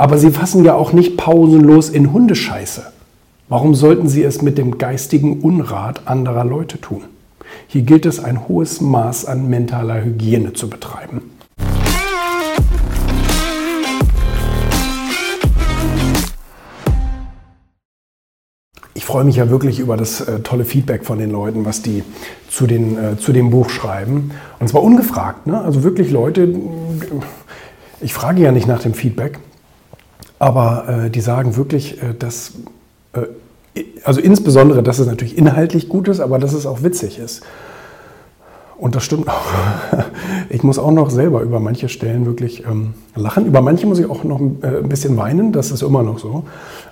Aber sie fassen ja auch nicht pausenlos in Hundescheiße. Warum sollten sie es mit dem geistigen Unrat anderer Leute tun? Hier gilt es, ein hohes Maß an mentaler Hygiene zu betreiben. Ich freue mich ja wirklich über das äh, tolle Feedback von den Leuten, was die zu, den, äh, zu dem Buch schreiben. Und zwar ungefragt. Ne? Also wirklich Leute, ich frage ja nicht nach dem Feedback, aber äh, die sagen wirklich, äh, dass, äh, also insbesondere, dass es natürlich inhaltlich gut ist, aber dass es auch witzig ist. Und das stimmt auch. Ich muss auch noch selber über manche Stellen wirklich ähm, lachen. Über manche muss ich auch noch äh, ein bisschen weinen, das ist immer noch so.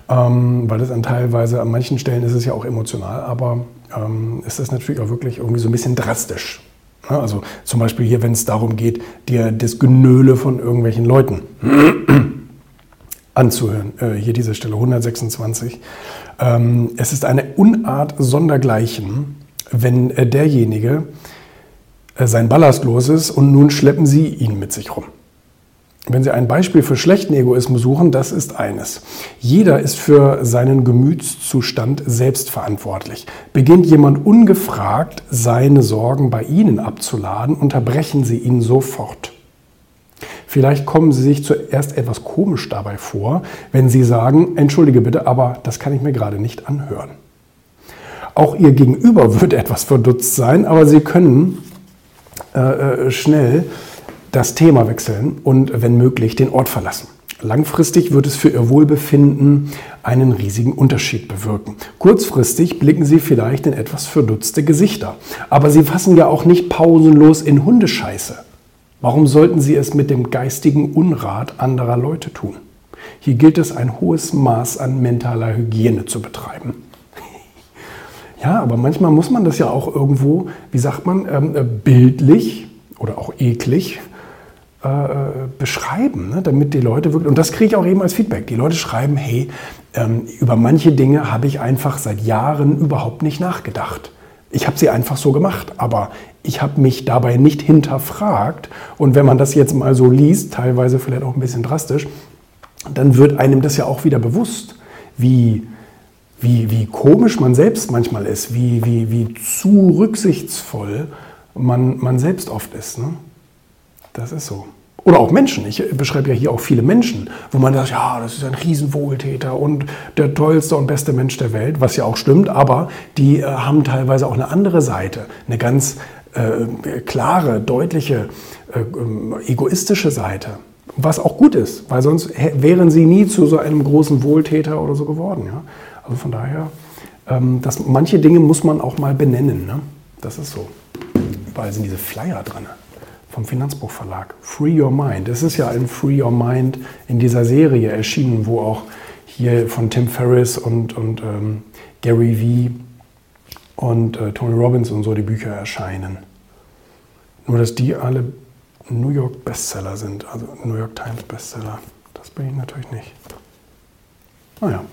Ähm, weil es an teilweise, an manchen Stellen ist es ja auch emotional, aber ähm, ist natürlich auch wirklich irgendwie so ein bisschen drastisch. Ja, also zum Beispiel hier, wenn es darum geht, dir das Genöle von irgendwelchen Leuten anzuhören. Äh, hier diese Stelle 126. Ähm, es ist eine Unart sondergleichen, wenn äh, derjenige äh, sein Ballast los ist und nun schleppen Sie ihn mit sich rum. Wenn Sie ein Beispiel für schlechten Egoismus suchen, das ist eines. Jeder ist für seinen Gemütszustand selbst verantwortlich. Beginnt jemand ungefragt, seine Sorgen bei Ihnen abzuladen, unterbrechen Sie ihn sofort. Vielleicht kommen Sie sich zuerst etwas komisch dabei vor, wenn Sie sagen, entschuldige bitte, aber das kann ich mir gerade nicht anhören. Auch Ihr Gegenüber wird etwas verdutzt sein, aber Sie können äh, äh, schnell das Thema wechseln und wenn möglich den Ort verlassen. Langfristig wird es für Ihr Wohlbefinden einen riesigen Unterschied bewirken. Kurzfristig blicken Sie vielleicht in etwas verdutzte Gesichter. Aber Sie fassen ja auch nicht pausenlos in Hundescheiße. Warum sollten Sie es mit dem geistigen Unrat anderer Leute tun? Hier gilt es, ein hohes Maß an mentaler Hygiene zu betreiben. Ja, aber manchmal muss man das ja auch irgendwo, wie sagt man, ähm, äh, bildlich oder auch eklig äh, beschreiben, ne? damit die Leute wirklich, und das kriege ich auch eben als Feedback, die Leute schreiben, hey, ähm, über manche Dinge habe ich einfach seit Jahren überhaupt nicht nachgedacht. Ich habe sie einfach so gemacht, aber ich habe mich dabei nicht hinterfragt. Und wenn man das jetzt mal so liest, teilweise vielleicht auch ein bisschen drastisch, dann wird einem das ja auch wieder bewusst, wie wie, wie komisch man selbst manchmal ist, wie, wie, wie zu rücksichtsvoll man, man selbst oft ist. Ne? Das ist so. Oder auch Menschen. Ich beschreibe ja hier auch viele Menschen, wo man sagt, ja, das ist ein Riesenwohltäter und der tollste und beste Mensch der Welt, was ja auch stimmt, aber die äh, haben teilweise auch eine andere Seite, eine ganz äh, klare, deutliche, äh, ähm, egoistische Seite. Was auch gut ist, weil sonst wären sie nie zu so einem großen Wohltäter oder so geworden. Ja? Also von daher, ähm, das, manche Dinge muss man auch mal benennen. Ne? Das ist so. Überall sind diese Flyer dran vom Finanzbuchverlag. Free Your Mind. Es ist ja ein Free Your Mind in dieser Serie erschienen, wo auch hier von Tim Ferriss und, und ähm, Gary Vee und äh, Tony Robbins und so die Bücher erscheinen. Nur, dass die alle New York Bestseller sind, also New York Times Bestseller. Das bin ich natürlich nicht. Naja.